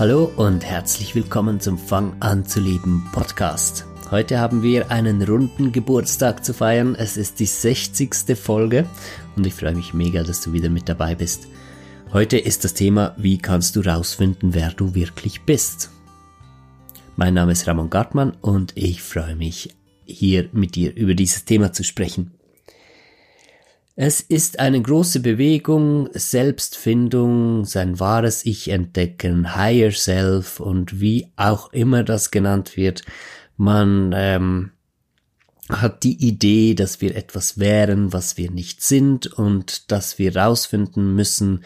Hallo und herzlich willkommen zum Fang an zu leben Podcast. Heute haben wir einen runden Geburtstag zu feiern. Es ist die 60. Folge und ich freue mich mega, dass du wieder mit dabei bist. Heute ist das Thema, wie kannst du rausfinden, wer du wirklich bist. Mein Name ist Ramon Gartmann und ich freue mich, hier mit dir über dieses Thema zu sprechen. Es ist eine große Bewegung, Selbstfindung, sein wahres Ich entdecken, Higher Self und wie auch immer das genannt wird. Man ähm, hat die Idee, dass wir etwas wären, was wir nicht sind und dass wir rausfinden müssen,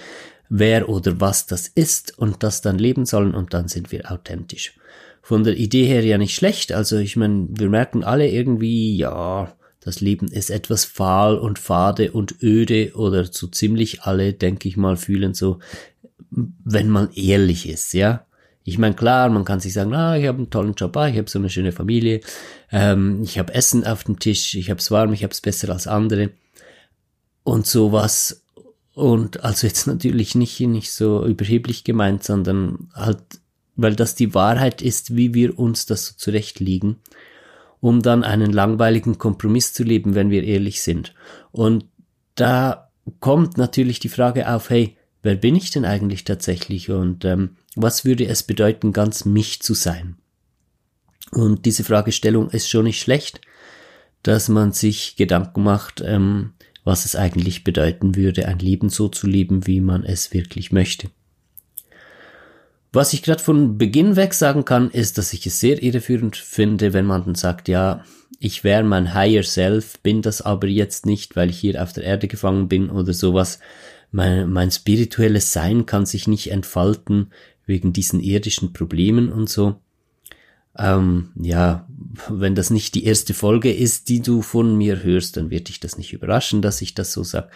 wer oder was das ist und das dann leben sollen und dann sind wir authentisch. Von der Idee her ja nicht schlecht, also ich meine, wir merken alle irgendwie, ja, das Leben ist etwas fahl und fade und öde oder so ziemlich alle, denke ich mal, fühlen so, wenn man ehrlich ist, ja. Ich meine, klar, man kann sich sagen, ah, ich habe einen tollen Job, ah, ich habe so eine schöne Familie, ähm, ich habe Essen auf dem Tisch, ich habe es warm, ich habe es besser als andere und sowas. Und also jetzt natürlich nicht, nicht so überheblich gemeint, sondern halt, weil das die Wahrheit ist, wie wir uns das so zurechtlegen um dann einen langweiligen Kompromiss zu leben, wenn wir ehrlich sind. Und da kommt natürlich die Frage auf, hey, wer bin ich denn eigentlich tatsächlich und ähm, was würde es bedeuten, ganz mich zu sein? Und diese Fragestellung ist schon nicht schlecht, dass man sich Gedanken macht, ähm, was es eigentlich bedeuten würde, ein Leben so zu leben, wie man es wirklich möchte. Was ich gerade von Beginn weg sagen kann, ist, dass ich es sehr irreführend finde, wenn man dann sagt, ja, ich wäre mein Higher Self, bin das aber jetzt nicht, weil ich hier auf der Erde gefangen bin oder sowas. Mein, mein spirituelles Sein kann sich nicht entfalten wegen diesen irdischen Problemen und so. Ähm, ja, wenn das nicht die erste Folge ist, die du von mir hörst, dann wird dich das nicht überraschen, dass ich das so sage.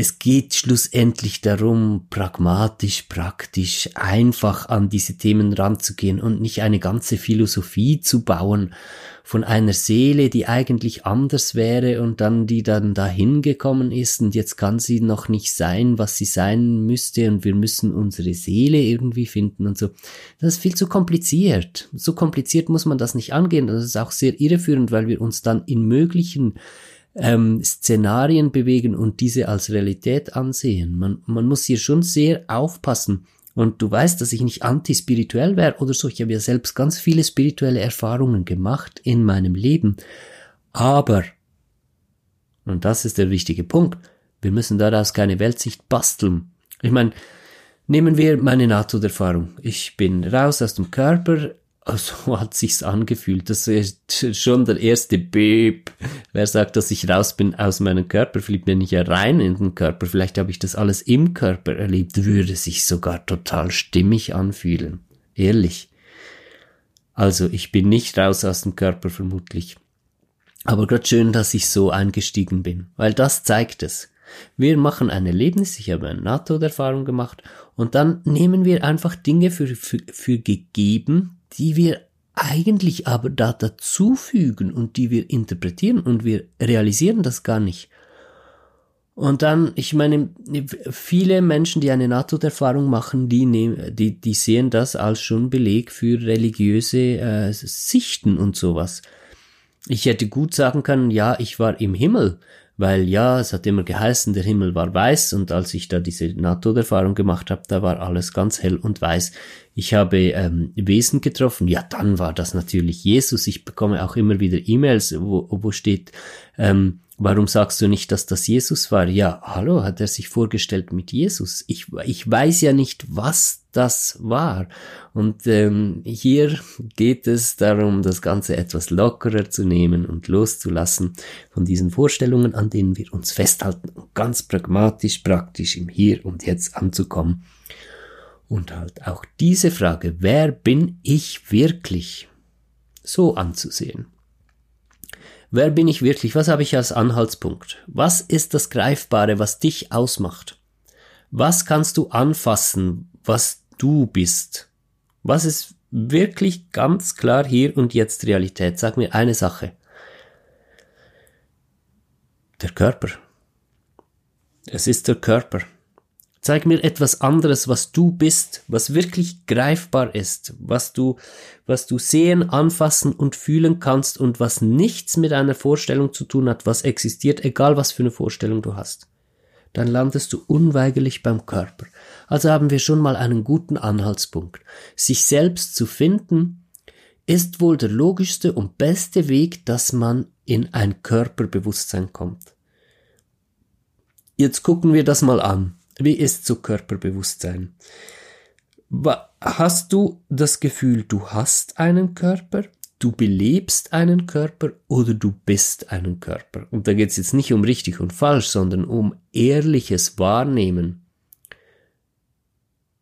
Es geht schlussendlich darum, pragmatisch, praktisch, einfach an diese Themen ranzugehen und nicht eine ganze Philosophie zu bauen von einer Seele, die eigentlich anders wäre und dann die dann dahin gekommen ist und jetzt kann sie noch nicht sein, was sie sein müsste und wir müssen unsere Seele irgendwie finden und so. Das ist viel zu kompliziert. So kompliziert muss man das nicht angehen. Das ist auch sehr irreführend, weil wir uns dann in möglichen ähm, Szenarien bewegen und diese als Realität ansehen. Man, man muss hier schon sehr aufpassen. Und du weißt, dass ich nicht antispirituell wäre oder so. Ich habe ja selbst ganz viele spirituelle Erfahrungen gemacht in meinem Leben. Aber, und das ist der wichtige Punkt, wir müssen daraus keine Weltsicht basteln. Ich meine, nehmen wir meine Nahtoderfahrung. Ich bin raus aus dem Körper, so hat sich's angefühlt. Das ist schon der erste Beep. Wer sagt, dass ich raus bin aus meinem Körper? Vielleicht bin ich ja rein in den Körper. Vielleicht habe ich das alles im Körper erlebt. Würde sich sogar total stimmig anfühlen. Ehrlich. Also ich bin nicht raus aus dem Körper vermutlich. Aber gerade schön, dass ich so eingestiegen bin, weil das zeigt es. Wir machen ein Erlebnis, ich habe eine NATO-Erfahrung gemacht und dann nehmen wir einfach Dinge für, für, für gegeben, die wir eigentlich aber da dazufügen und die wir interpretieren und wir realisieren das gar nicht. Und dann, ich meine, viele Menschen, die eine Nahtoderfahrung machen, die, nehmen, die, die sehen das als schon Beleg für religiöse äh, Sichten und sowas. Ich hätte gut sagen können, ja, ich war im Himmel, weil ja, es hat immer geheißen, der Himmel war weiß und als ich da diese Nahtoderfahrung gemacht habe, da war alles ganz hell und weiß. Ich habe ähm, Wesen getroffen, ja, dann war das natürlich Jesus. Ich bekomme auch immer wieder E-Mails, wo, wo steht, ähm, Warum sagst du nicht, dass das Jesus war? Ja, hallo, hat er sich vorgestellt mit Jesus? Ich, ich weiß ja nicht, was das war. Und ähm, hier geht es darum, das Ganze etwas lockerer zu nehmen und loszulassen von diesen Vorstellungen, an denen wir uns festhalten und ganz pragmatisch, praktisch im Hier und Jetzt anzukommen. Und halt auch diese Frage, wer bin ich wirklich, so anzusehen. Wer bin ich wirklich? Was habe ich als Anhaltspunkt? Was ist das Greifbare, was dich ausmacht? Was kannst du anfassen, was du bist? Was ist wirklich ganz klar hier und jetzt Realität? Sag mir eine Sache. Der Körper. Es ist der Körper. Zeig mir etwas anderes, was du bist, was wirklich greifbar ist, was du, was du sehen, anfassen und fühlen kannst und was nichts mit einer Vorstellung zu tun hat, was existiert, egal was für eine Vorstellung du hast. Dann landest du unweigerlich beim Körper. Also haben wir schon mal einen guten Anhaltspunkt. Sich selbst zu finden, ist wohl der logischste und beste Weg, dass man in ein Körperbewusstsein kommt. Jetzt gucken wir das mal an. Wie ist so Körperbewusstsein? Hast du das Gefühl, du hast einen Körper, du belebst einen Körper oder du bist einen Körper? Und da geht es jetzt nicht um richtig und falsch, sondern um ehrliches Wahrnehmen.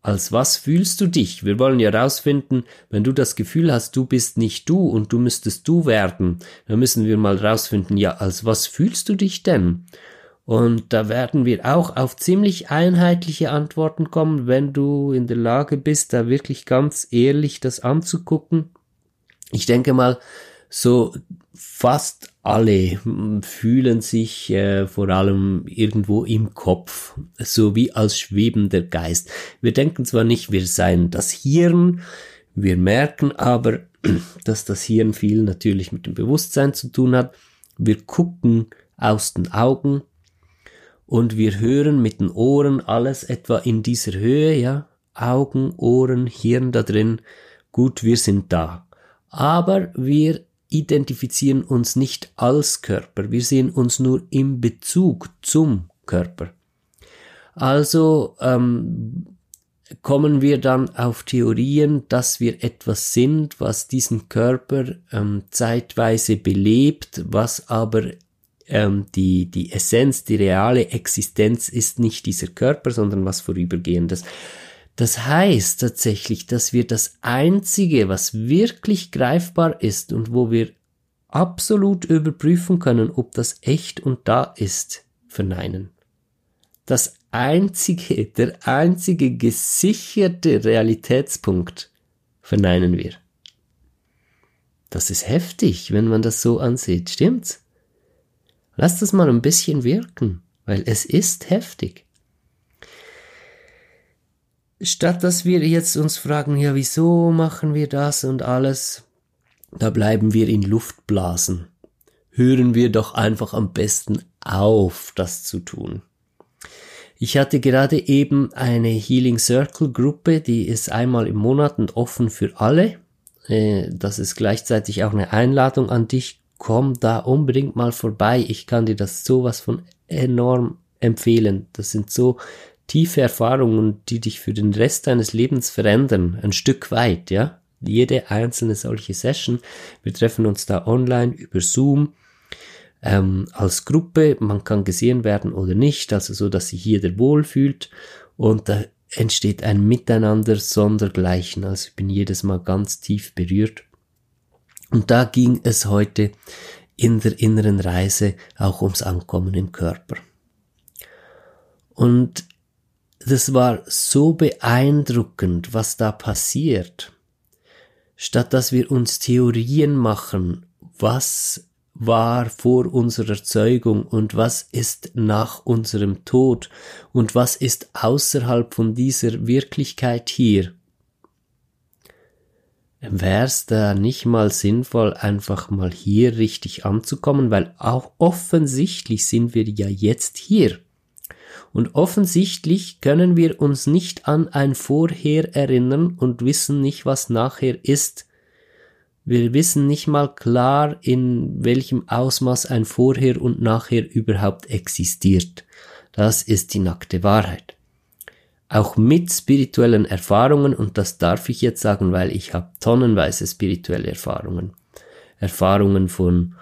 Als was fühlst du dich? Wir wollen ja rausfinden, wenn du das Gefühl hast, du bist nicht du und du müsstest du werden, dann müssen wir mal rausfinden, ja, als was fühlst du dich denn? Und da werden wir auch auf ziemlich einheitliche Antworten kommen, wenn du in der Lage bist, da wirklich ganz ehrlich das anzugucken. Ich denke mal, so fast alle fühlen sich äh, vor allem irgendwo im Kopf, so wie als schwebender Geist. Wir denken zwar nicht, wir seien das Hirn, wir merken aber, dass das Hirn viel natürlich mit dem Bewusstsein zu tun hat. Wir gucken aus den Augen, und wir hören mit den Ohren alles etwa in dieser Höhe, ja, Augen, Ohren, Hirn da drin, gut, wir sind da. Aber wir identifizieren uns nicht als Körper, wir sehen uns nur im Bezug zum Körper. Also ähm, kommen wir dann auf Theorien, dass wir etwas sind, was diesen Körper ähm, zeitweise belebt, was aber ähm, die, die Essenz, die reale Existenz ist nicht dieser Körper, sondern was Vorübergehendes. Das heißt tatsächlich, dass wir das Einzige, was wirklich greifbar ist und wo wir absolut überprüfen können, ob das echt und da ist, verneinen. Das einzige, der einzige gesicherte Realitätspunkt verneinen wir. Das ist heftig, wenn man das so ansieht, stimmt's? Lass das mal ein bisschen wirken, weil es ist heftig. Statt dass wir jetzt uns fragen, ja, wieso machen wir das und alles, da bleiben wir in Luftblasen. Hören wir doch einfach am besten auf, das zu tun. Ich hatte gerade eben eine Healing Circle Gruppe, die ist einmal im Monat und offen für alle. Äh, das ist gleichzeitig auch eine Einladung an dich, komm da unbedingt mal vorbei. Ich kann dir das sowas von enorm empfehlen. Das sind so tiefe Erfahrungen, die dich für den Rest deines Lebens verändern. Ein Stück weit, ja. Jede einzelne solche Session. Wir treffen uns da online über Zoom. Ähm, als Gruppe, man kann gesehen werden oder nicht, also so, dass sich jeder wohlfühlt und da entsteht ein Miteinander sondergleichen. Also ich bin jedes Mal ganz tief berührt und da ging es heute in der inneren Reise auch ums Ankommen im Körper. Und das war so beeindruckend, was da passiert. Statt dass wir uns Theorien machen, was war vor unserer Zeugung und was ist nach unserem Tod und was ist außerhalb von dieser Wirklichkeit hier, wär's da nicht mal sinnvoll, einfach mal hier richtig anzukommen, weil auch offensichtlich sind wir ja jetzt hier. Und offensichtlich können wir uns nicht an ein Vorher erinnern und wissen nicht, was nachher ist. Wir wissen nicht mal klar, in welchem Ausmaß ein Vorher und Nachher überhaupt existiert. Das ist die nackte Wahrheit auch mit spirituellen Erfahrungen, und das darf ich jetzt sagen, weil ich habe tonnenweise spirituelle Erfahrungen. Erfahrungen von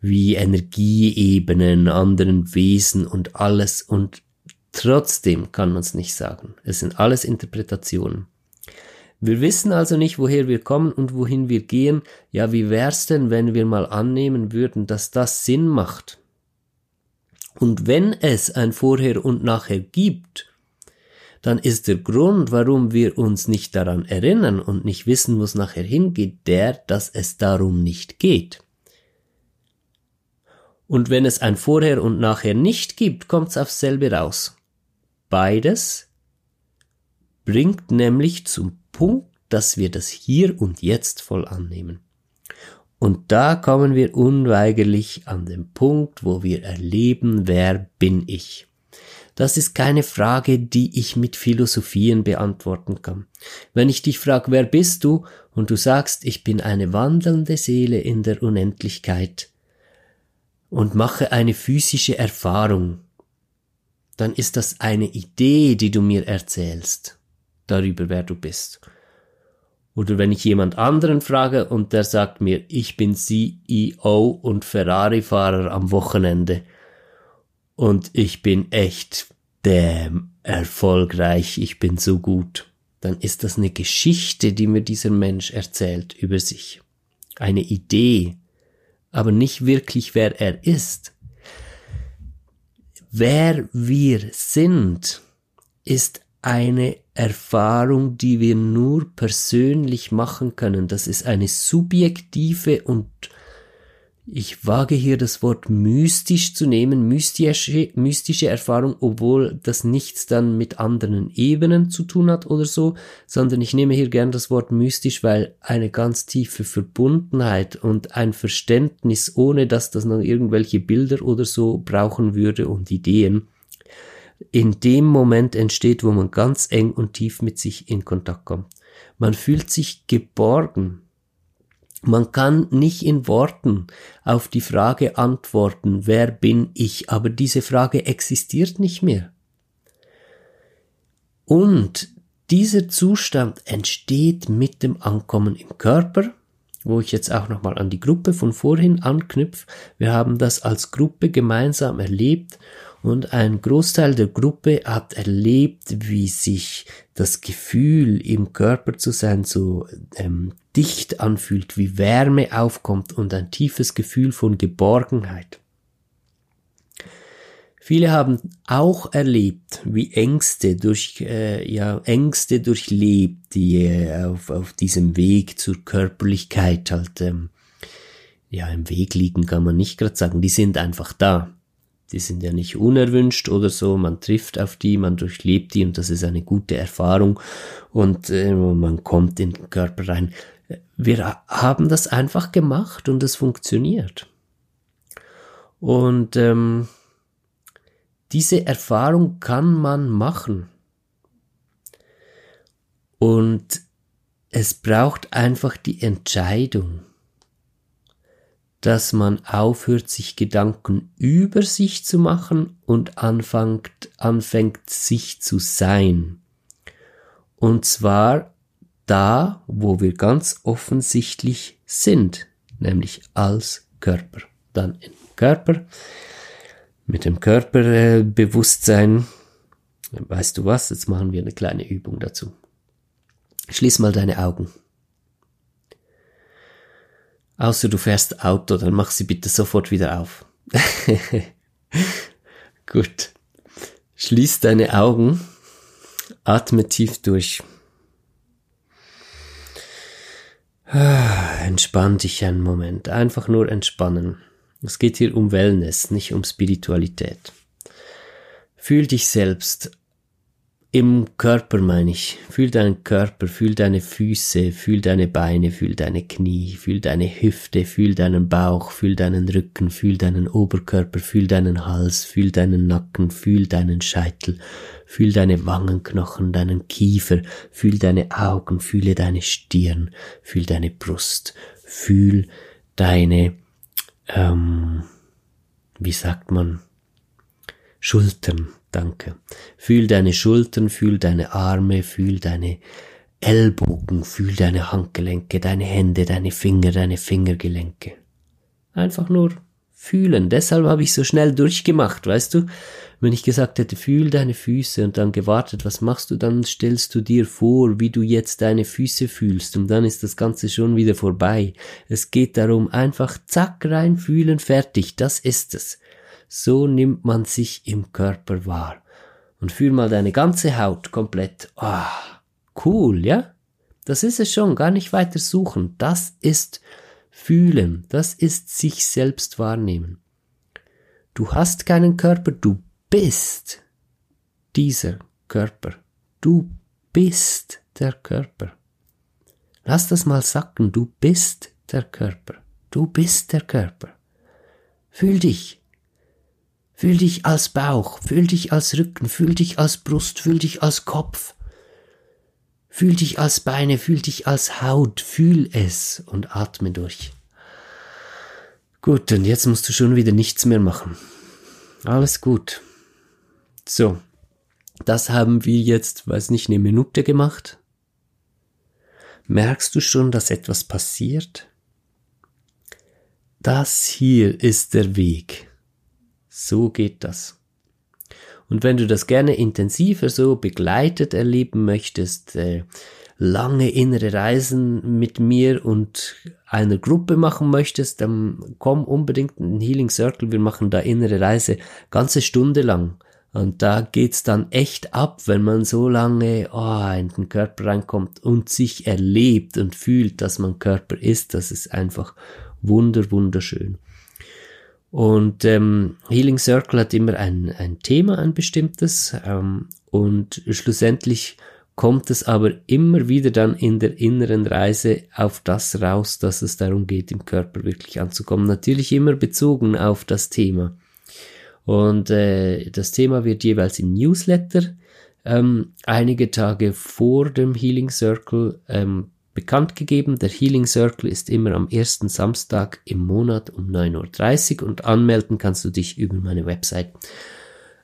wie Energieebenen, anderen Wesen und alles, und trotzdem kann man es nicht sagen. Es sind alles Interpretationen. Wir wissen also nicht, woher wir kommen und wohin wir gehen. Ja, wie wär's denn, wenn wir mal annehmen würden, dass das Sinn macht? Und wenn es ein Vorher und Nachher gibt, dann ist der Grund, warum wir uns nicht daran erinnern und nicht wissen, wo es nachher hingeht, der, dass es darum nicht geht. Und wenn es ein Vorher und Nachher nicht gibt, kommt es aufs selbe raus. Beides bringt nämlich zum Punkt, dass wir das hier und jetzt voll annehmen. Und da kommen wir unweigerlich an den Punkt, wo wir erleben, wer bin ich. Das ist keine Frage, die ich mit Philosophien beantworten kann. Wenn ich dich frage, wer bist du, und du sagst, ich bin eine wandelnde Seele in der Unendlichkeit und mache eine physische Erfahrung, dann ist das eine Idee, die du mir erzählst darüber, wer du bist. Oder wenn ich jemand anderen frage und der sagt mir, ich bin CEO und Ferrari-Fahrer am Wochenende und ich bin echt damn erfolgreich, ich bin so gut, dann ist das eine Geschichte, die mir dieser Mensch erzählt über sich. Eine Idee, aber nicht wirklich wer er ist. Wer wir sind, ist eine Erfahrung, die wir nur persönlich machen können. Das ist eine subjektive und ich wage hier das Wort mystisch zu nehmen, mystische, mystische Erfahrung, obwohl das nichts dann mit anderen Ebenen zu tun hat oder so, sondern ich nehme hier gern das Wort mystisch, weil eine ganz tiefe Verbundenheit und ein Verständnis, ohne dass das noch irgendwelche Bilder oder so brauchen würde und Ideen, in dem Moment entsteht, wo man ganz eng und tief mit sich in Kontakt kommt. Man fühlt sich geborgen. Man kann nicht in Worten auf die Frage antworten, wer bin ich, aber diese Frage existiert nicht mehr. Und dieser Zustand entsteht mit dem Ankommen im Körper, wo ich jetzt auch nochmal an die Gruppe von vorhin anknüpfe. Wir haben das als Gruppe gemeinsam erlebt und ein Großteil der Gruppe hat erlebt, wie sich das Gefühl im Körper zu sein so ähm, dicht anfühlt, wie Wärme aufkommt und ein tiefes Gefühl von Geborgenheit. Viele haben auch erlebt, wie Ängste durch äh, ja Ängste durchlebt, die äh, auf, auf diesem Weg zur Körperlichkeit halt ähm, ja im Weg liegen, kann man nicht gerade sagen. Die sind einfach da die sind ja nicht unerwünscht oder so, man trifft auf die, man durchlebt die und das ist eine gute Erfahrung und äh, man kommt in den Körper rein. Wir haben das einfach gemacht und es funktioniert. Und ähm, diese Erfahrung kann man machen. Und es braucht einfach die Entscheidung dass man aufhört, sich Gedanken über sich zu machen und anfängt, anfängt sich zu sein. Und zwar da, wo wir ganz offensichtlich sind, nämlich als Körper. Dann im Körper, mit dem Körperbewusstsein. Weißt du was? Jetzt machen wir eine kleine Übung dazu. Schließ mal deine Augen. Außer du fährst Auto, dann mach sie bitte sofort wieder auf. Gut. Schließ deine Augen, atme tief durch. Entspann dich einen Moment, einfach nur entspannen. Es geht hier um Wellness, nicht um Spiritualität. Fühl dich selbst im Körper meine ich. Fühl deinen Körper, fühl deine Füße, fühl deine Beine, fühl deine Knie, fühl deine Hüfte, fühl deinen Bauch, fühl deinen Rücken, fühl deinen Oberkörper, fühl deinen Hals, fühl deinen Nacken, fühl deinen Scheitel, fühl deine Wangenknochen, deinen Kiefer, fühl deine Augen, fühle deine Stirn, fühl deine Brust, fühl deine, ähm, wie sagt man, Schultern, Danke. Fühl deine Schultern, fühl deine Arme, fühl deine Ellbogen, fühl deine Handgelenke, deine Hände, deine Finger, deine Fingergelenke. Einfach nur fühlen. Deshalb habe ich so schnell durchgemacht, weißt du? Wenn ich gesagt hätte, fühl deine Füße und dann gewartet, was machst du, dann stellst du dir vor, wie du jetzt deine Füße fühlst und dann ist das Ganze schon wieder vorbei. Es geht darum, einfach zack rein fühlen, fertig, das ist es. So nimmt man sich im Körper wahr. Und fühl mal deine ganze Haut komplett. Ah, oh, cool, ja? Das ist es schon, gar nicht weiter suchen. Das ist fühlen. Das ist sich selbst wahrnehmen. Du hast keinen Körper, du bist dieser Körper. Du bist der Körper. Lass das mal sacken, du bist der Körper. Du bist der Körper. Fühl dich. Fühl dich als Bauch, fühl dich als Rücken, fühl dich als Brust, fühl dich als Kopf. Fühl dich als Beine, fühl dich als Haut, fühl es und atme durch. Gut, und jetzt musst du schon wieder nichts mehr machen. Alles gut. So, das haben wir jetzt, weiß nicht, eine Minute gemacht. Merkst du schon, dass etwas passiert? Das hier ist der Weg. So geht das. Und wenn du das gerne intensiver so begleitet erleben möchtest, äh, lange innere Reisen mit mir und einer Gruppe machen möchtest, dann komm unbedingt in den Healing Circle. Wir machen da innere Reise ganze Stunde lang. Und da geht's dann echt ab, wenn man so lange oh, in den Körper reinkommt und sich erlebt und fühlt, dass man Körper ist. Das ist einfach wunder, wunderschön. Und ähm, Healing Circle hat immer ein, ein Thema, ein bestimmtes. Ähm, und schlussendlich kommt es aber immer wieder dann in der inneren Reise auf das raus, dass es darum geht, im Körper wirklich anzukommen. Natürlich immer bezogen auf das Thema. Und äh, das Thema wird jeweils im Newsletter ähm, einige Tage vor dem Healing Circle ähm, bekannt gegeben. Der Healing Circle ist immer am ersten Samstag im Monat um 9.30 Uhr und anmelden kannst du dich über meine Website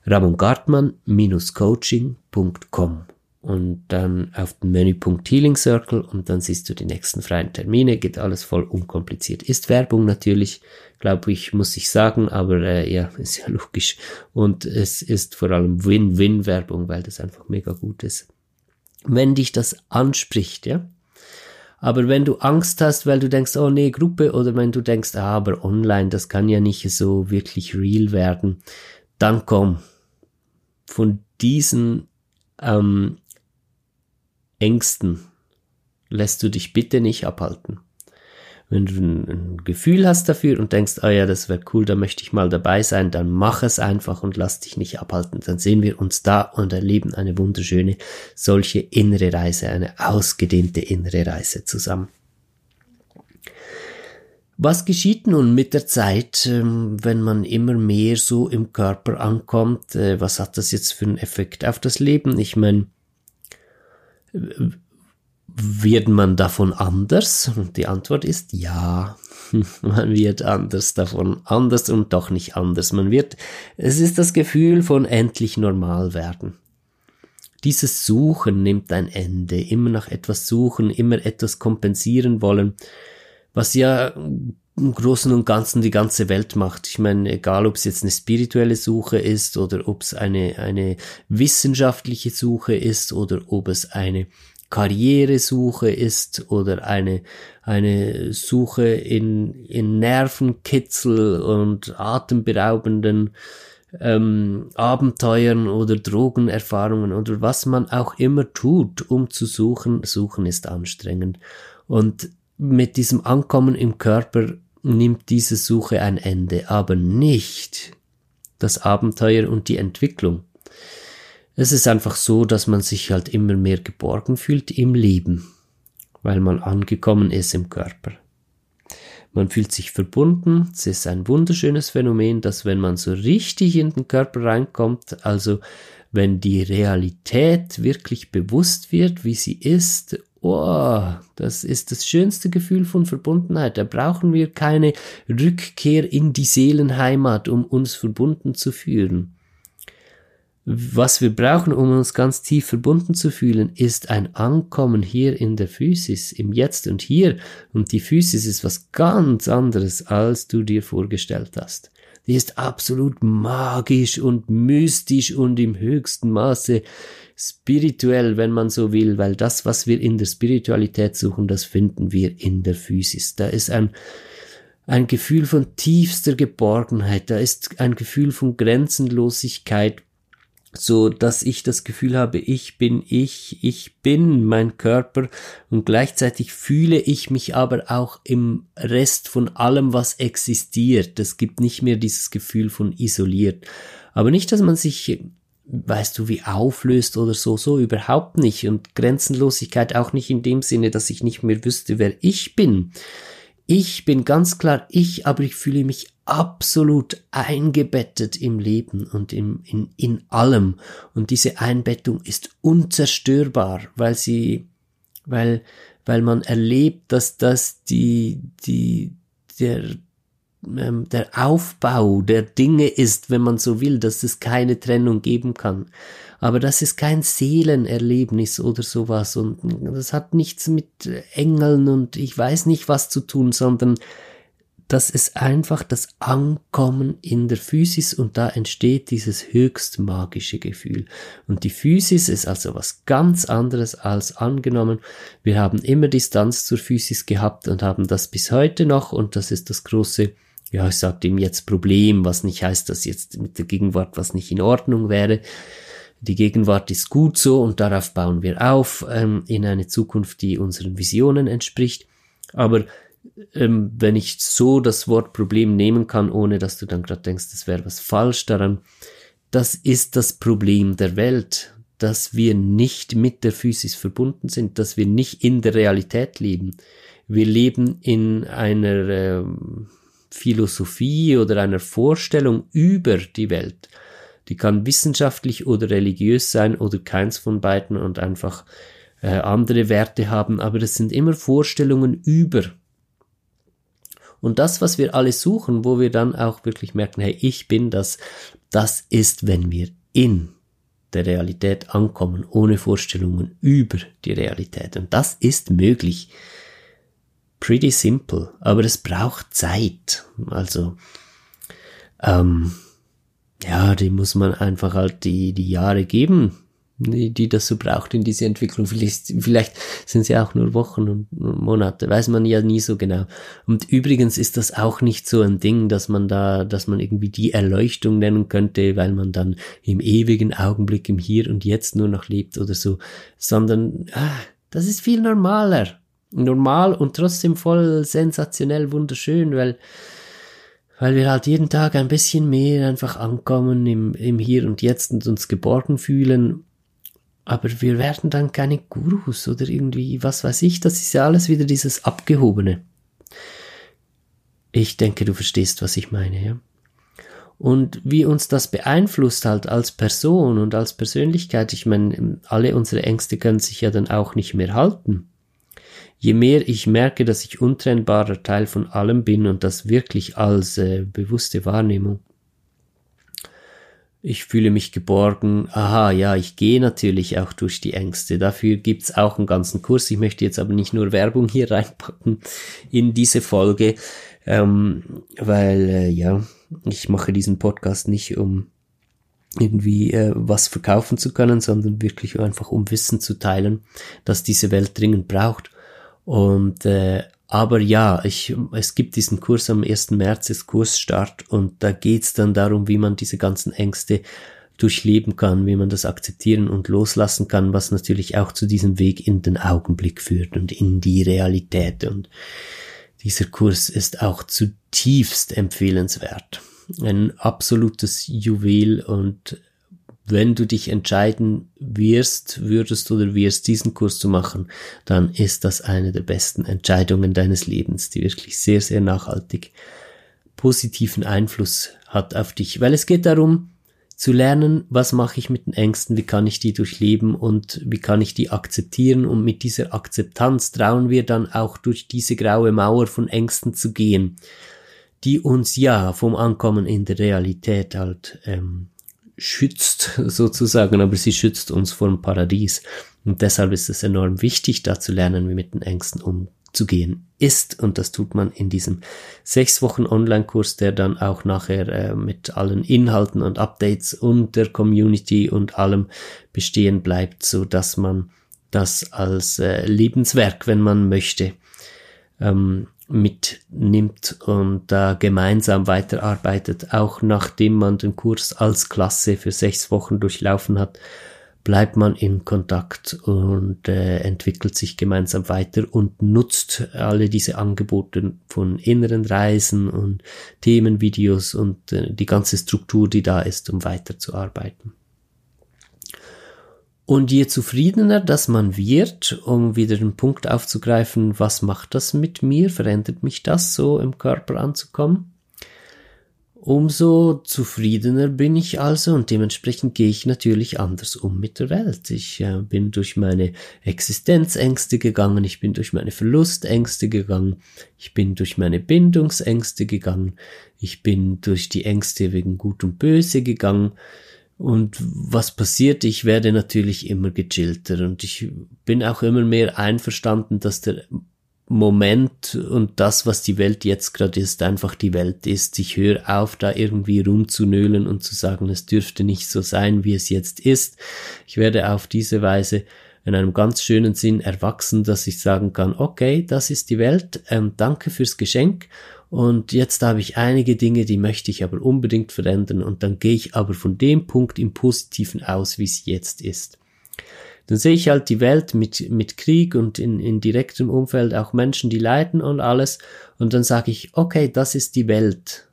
ramongartmann-coaching.com und dann auf den Menüpunkt Healing Circle und dann siehst du die nächsten freien Termine, geht alles voll unkompliziert. Ist Werbung natürlich, glaube ich, muss ich sagen, aber äh, ja, ist ja logisch. Und es ist vor allem Win-Win-Werbung, weil das einfach mega gut ist. Wenn dich das anspricht, ja, aber wenn du Angst hast, weil du denkst, oh nee, Gruppe, oder wenn du denkst, ah, aber online, das kann ja nicht so wirklich real werden, dann komm. Von diesen ähm, Ängsten lässt du dich bitte nicht abhalten. Wenn du ein, Gefühl hast dafür und denkst, ah ja, das wäre cool, da möchte ich mal dabei sein, dann mach es einfach und lass dich nicht abhalten. Dann sehen wir uns da und erleben eine wunderschöne solche innere Reise, eine ausgedehnte innere Reise zusammen. Was geschieht nun mit der Zeit, ähm, wenn man immer mehr so im Körper ankommt? Äh, was hat das jetzt für einen Effekt auf das Leben? Ich meine, wird man davon anders? Und die Antwort ist ja. Man wird anders davon, anders und doch nicht anders. Man wird, es ist das Gefühl von endlich normal werden. Dieses Suchen nimmt ein Ende, immer nach etwas suchen, immer etwas kompensieren wollen, was ja im Großen und Ganzen die ganze Welt macht. Ich meine, egal ob es jetzt eine spirituelle Suche ist oder ob es eine, eine wissenschaftliche Suche ist oder ob es eine Karrieresuche ist oder eine, eine Suche in, in Nervenkitzel und atemberaubenden ähm, Abenteuern oder Drogenerfahrungen oder was man auch immer tut, um zu suchen. Suchen ist anstrengend. Und mit diesem Ankommen im Körper nimmt diese Suche ein Ende, aber nicht das Abenteuer und die Entwicklung. Es ist einfach so, dass man sich halt immer mehr geborgen fühlt im Leben, weil man angekommen ist im Körper. Man fühlt sich verbunden. Es ist ein wunderschönes Phänomen, dass wenn man so richtig in den Körper reinkommt, also wenn die Realität wirklich bewusst wird, wie sie ist, oh, das ist das schönste Gefühl von Verbundenheit. Da brauchen wir keine Rückkehr in die Seelenheimat, um uns verbunden zu fühlen. Was wir brauchen, um uns ganz tief verbunden zu fühlen, ist ein Ankommen hier in der Physis, im Jetzt und Hier. Und die Physis ist was ganz anderes, als du dir vorgestellt hast. Die ist absolut magisch und mystisch und im höchsten Maße spirituell, wenn man so will, weil das, was wir in der Spiritualität suchen, das finden wir in der Physis. Da ist ein, ein Gefühl von tiefster Geborgenheit, da ist ein Gefühl von Grenzenlosigkeit, so dass ich das Gefühl habe, ich bin ich, ich bin mein Körper und gleichzeitig fühle ich mich aber auch im Rest von allem, was existiert. Es gibt nicht mehr dieses Gefühl von isoliert. Aber nicht, dass man sich weißt du, wie auflöst oder so, so überhaupt nicht. Und Grenzenlosigkeit auch nicht in dem Sinne, dass ich nicht mehr wüsste, wer ich bin. Ich bin ganz klar ich, aber ich fühle mich absolut eingebettet im Leben und im, in, in allem. Und diese Einbettung ist unzerstörbar, weil sie, weil, weil man erlebt, dass das die, die, der, ähm, der Aufbau der Dinge ist, wenn man so will, dass es keine Trennung geben kann. Aber das ist kein Seelenerlebnis oder sowas und das hat nichts mit Engeln und ich weiß nicht was zu tun, sondern das ist einfach das Ankommen in der Physis und da entsteht dieses höchst magische Gefühl. Und die Physis ist also was ganz anderes als angenommen. Wir haben immer Distanz zur Physis gehabt und haben das bis heute noch und das ist das große ja, ich sagte ihm jetzt Problem, was nicht heißt, dass jetzt mit der Gegenwart was nicht in Ordnung wäre. Die Gegenwart ist gut so und darauf bauen wir auf ähm, in eine Zukunft, die unseren Visionen entspricht. Aber ähm, wenn ich so das Wort Problem nehmen kann, ohne dass du dann gerade denkst, das wäre was falsch daran, das ist das Problem der Welt, dass wir nicht mit der Physis verbunden sind, dass wir nicht in der Realität leben. Wir leben in einer ähm, Philosophie oder einer Vorstellung über die Welt. Die kann wissenschaftlich oder religiös sein oder keins von beiden und einfach äh, andere Werte haben, aber das sind immer Vorstellungen über. Und das, was wir alle suchen, wo wir dann auch wirklich merken, hey, ich bin das, das ist, wenn wir in der Realität ankommen, ohne Vorstellungen über die Realität. Und das ist möglich pretty simple, aber es braucht Zeit. Also, ähm, ja, die muss man einfach halt die, die Jahre geben, die, die das so braucht in diese Entwicklung. Vielleicht, vielleicht sind es ja auch nur Wochen und Monate, weiß man ja nie so genau. Und übrigens ist das auch nicht so ein Ding, dass man da, dass man irgendwie die Erleuchtung nennen könnte, weil man dann im ewigen Augenblick im Hier und Jetzt nur noch lebt oder so, sondern ah, das ist viel normaler normal und trotzdem voll sensationell wunderschön, weil, weil wir halt jeden Tag ein bisschen mehr einfach ankommen im, im Hier und Jetzt und uns geborgen fühlen. Aber wir werden dann keine Gurus oder irgendwie, was weiß ich, das ist ja alles wieder dieses Abgehobene. Ich denke, du verstehst, was ich meine, ja. Und wie uns das beeinflusst halt als Person und als Persönlichkeit, ich meine, alle unsere Ängste können sich ja dann auch nicht mehr halten. Je mehr ich merke, dass ich untrennbarer Teil von allem bin und das wirklich als äh, bewusste Wahrnehmung. Ich fühle mich geborgen. Aha, ja, ich gehe natürlich auch durch die Ängste. Dafür gibt's auch einen ganzen Kurs. Ich möchte jetzt aber nicht nur Werbung hier reinpacken in diese Folge, ähm, weil äh, ja, ich mache diesen Podcast nicht um irgendwie äh, was verkaufen zu können, sondern wirklich einfach um Wissen zu teilen, dass diese Welt dringend braucht. Und äh, aber ja, ich, es gibt diesen Kurs am 1. März, ist Kursstart und da geht's dann darum, wie man diese ganzen Ängste durchleben kann, wie man das akzeptieren und loslassen kann, was natürlich auch zu diesem Weg in den Augenblick führt und in die Realität. Und dieser Kurs ist auch zutiefst empfehlenswert. Ein absolutes Juwel und wenn du dich entscheiden wirst, würdest oder wirst, diesen Kurs zu machen, dann ist das eine der besten Entscheidungen deines Lebens, die wirklich sehr, sehr nachhaltig positiven Einfluss hat auf dich. Weil es geht darum, zu lernen, was mache ich mit den Ängsten, wie kann ich die durchleben und wie kann ich die akzeptieren und mit dieser Akzeptanz trauen wir dann auch durch diese graue Mauer von Ängsten zu gehen, die uns ja vom Ankommen in der Realität halt ähm, schützt sozusagen, aber sie schützt uns vor dem Paradies. Und deshalb ist es enorm wichtig, da zu lernen, wie mit den Ängsten umzugehen ist. Und das tut man in diesem sechs Wochen Online-Kurs, der dann auch nachher äh, mit allen Inhalten und Updates und der Community und allem bestehen bleibt, so dass man das als äh, Lebenswerk, wenn man möchte, ähm, mitnimmt und da gemeinsam weiterarbeitet, auch nachdem man den Kurs als Klasse für sechs Wochen durchlaufen hat, bleibt man in Kontakt und äh, entwickelt sich gemeinsam weiter und nutzt alle diese Angebote von inneren Reisen und Themenvideos und äh, die ganze Struktur, die da ist, um weiterzuarbeiten. Und je zufriedener dass man wird, um wieder den Punkt aufzugreifen, was macht das mit mir, verändert mich das so im Körper anzukommen, umso zufriedener bin ich also und dementsprechend gehe ich natürlich anders um mit der Welt. Ich äh, bin durch meine Existenzängste gegangen, ich bin durch meine Verlustängste gegangen, ich bin durch meine Bindungsängste gegangen, ich bin durch die Ängste wegen Gut und Böse gegangen, und was passiert? Ich werde natürlich immer gechillter und ich bin auch immer mehr einverstanden, dass der Moment und das, was die Welt jetzt gerade ist, einfach die Welt ist. Ich höre auf, da irgendwie rumzunölen und zu sagen, es dürfte nicht so sein, wie es jetzt ist. Ich werde auf diese Weise in einem ganz schönen Sinn erwachsen, dass ich sagen kann, okay, das ist die Welt, ähm, danke fürs Geschenk und jetzt habe ich einige Dinge, die möchte ich aber unbedingt verändern und dann gehe ich aber von dem Punkt im Positiven aus, wie es jetzt ist. Dann sehe ich halt die Welt mit, mit Krieg und in, in direktem Umfeld auch Menschen, die leiden und alles. Und dann sage ich, okay, das ist die Welt.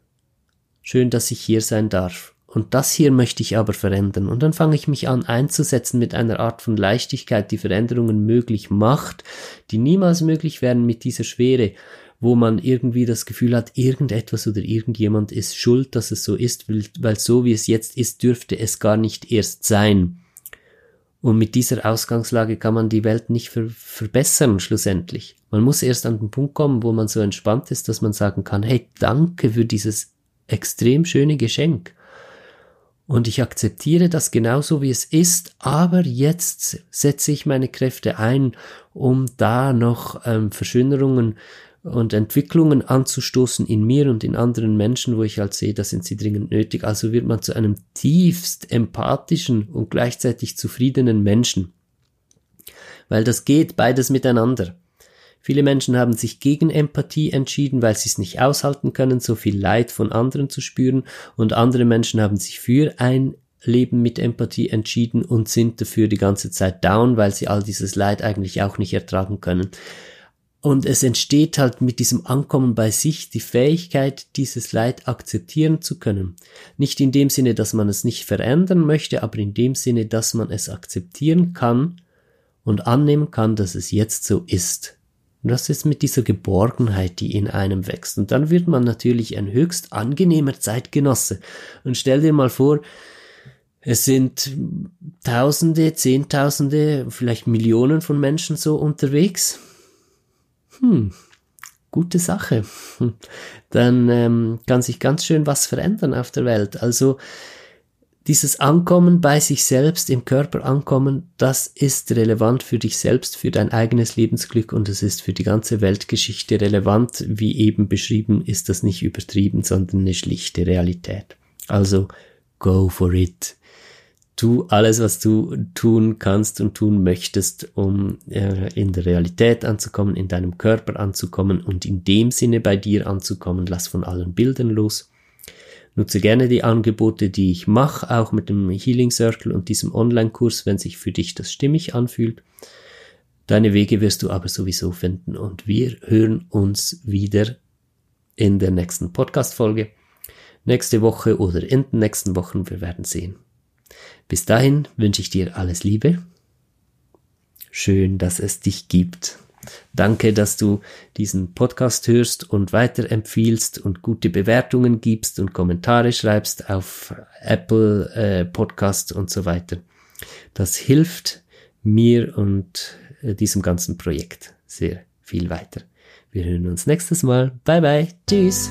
Schön, dass ich hier sein darf. Und das hier möchte ich aber verändern. Und dann fange ich mich an einzusetzen mit einer Art von Leichtigkeit, die Veränderungen möglich macht, die niemals möglich wären mit dieser Schwere wo man irgendwie das Gefühl hat, irgendetwas oder irgendjemand ist schuld, dass es so ist, weil, so wie es jetzt ist, dürfte es gar nicht erst sein. Und mit dieser Ausgangslage kann man die Welt nicht ver verbessern, schlussendlich. Man muss erst an den Punkt kommen, wo man so entspannt ist, dass man sagen kann, hey, danke für dieses extrem schöne Geschenk. Und ich akzeptiere das genauso, wie es ist, aber jetzt setze ich meine Kräfte ein, um da noch ähm, Verschönerungen und Entwicklungen anzustoßen in mir und in anderen Menschen, wo ich halt sehe, da sind sie dringend nötig. Also wird man zu einem tiefst empathischen und gleichzeitig zufriedenen Menschen. Weil das geht beides miteinander. Viele Menschen haben sich gegen Empathie entschieden, weil sie es nicht aushalten können, so viel Leid von anderen zu spüren, und andere Menschen haben sich für ein Leben mit Empathie entschieden und sind dafür die ganze Zeit down, weil sie all dieses Leid eigentlich auch nicht ertragen können. Und es entsteht halt mit diesem Ankommen bei sich die Fähigkeit, dieses Leid akzeptieren zu können. Nicht in dem Sinne, dass man es nicht verändern möchte, aber in dem Sinne, dass man es akzeptieren kann und annehmen kann, dass es jetzt so ist. Und das ist mit dieser Geborgenheit, die in einem wächst. Und dann wird man natürlich ein höchst angenehmer Zeitgenosse. Und stell dir mal vor, es sind Tausende, Zehntausende, vielleicht Millionen von Menschen so unterwegs hm, gute Sache. Hm. Dann ähm, kann sich ganz schön was verändern auf der Welt. Also dieses Ankommen bei sich selbst, im Körper ankommen, das ist relevant für dich selbst, für dein eigenes Lebensglück und es ist für die ganze Weltgeschichte relevant. Wie eben beschrieben, ist das nicht übertrieben, sondern eine schlichte Realität. Also go for it tu alles, was du tun kannst und tun möchtest, um äh, in der Realität anzukommen, in deinem Körper anzukommen und in dem Sinne bei dir anzukommen. Lass von allen Bildern los. Nutze gerne die Angebote, die ich mache, auch mit dem Healing Circle und diesem Online-Kurs, wenn sich für dich das stimmig anfühlt. Deine Wege wirst du aber sowieso finden und wir hören uns wieder in der nächsten Podcast-Folge. Nächste Woche oder in den nächsten Wochen, wir werden sehen. Bis dahin wünsche ich dir alles Liebe. Schön, dass es dich gibt. Danke, dass du diesen Podcast hörst und weiterempfiehlst und gute Bewertungen gibst und Kommentare schreibst auf Apple äh, Podcast und so weiter. Das hilft mir und äh, diesem ganzen Projekt sehr viel weiter. Wir hören uns nächstes Mal. Bye bye. Tschüss.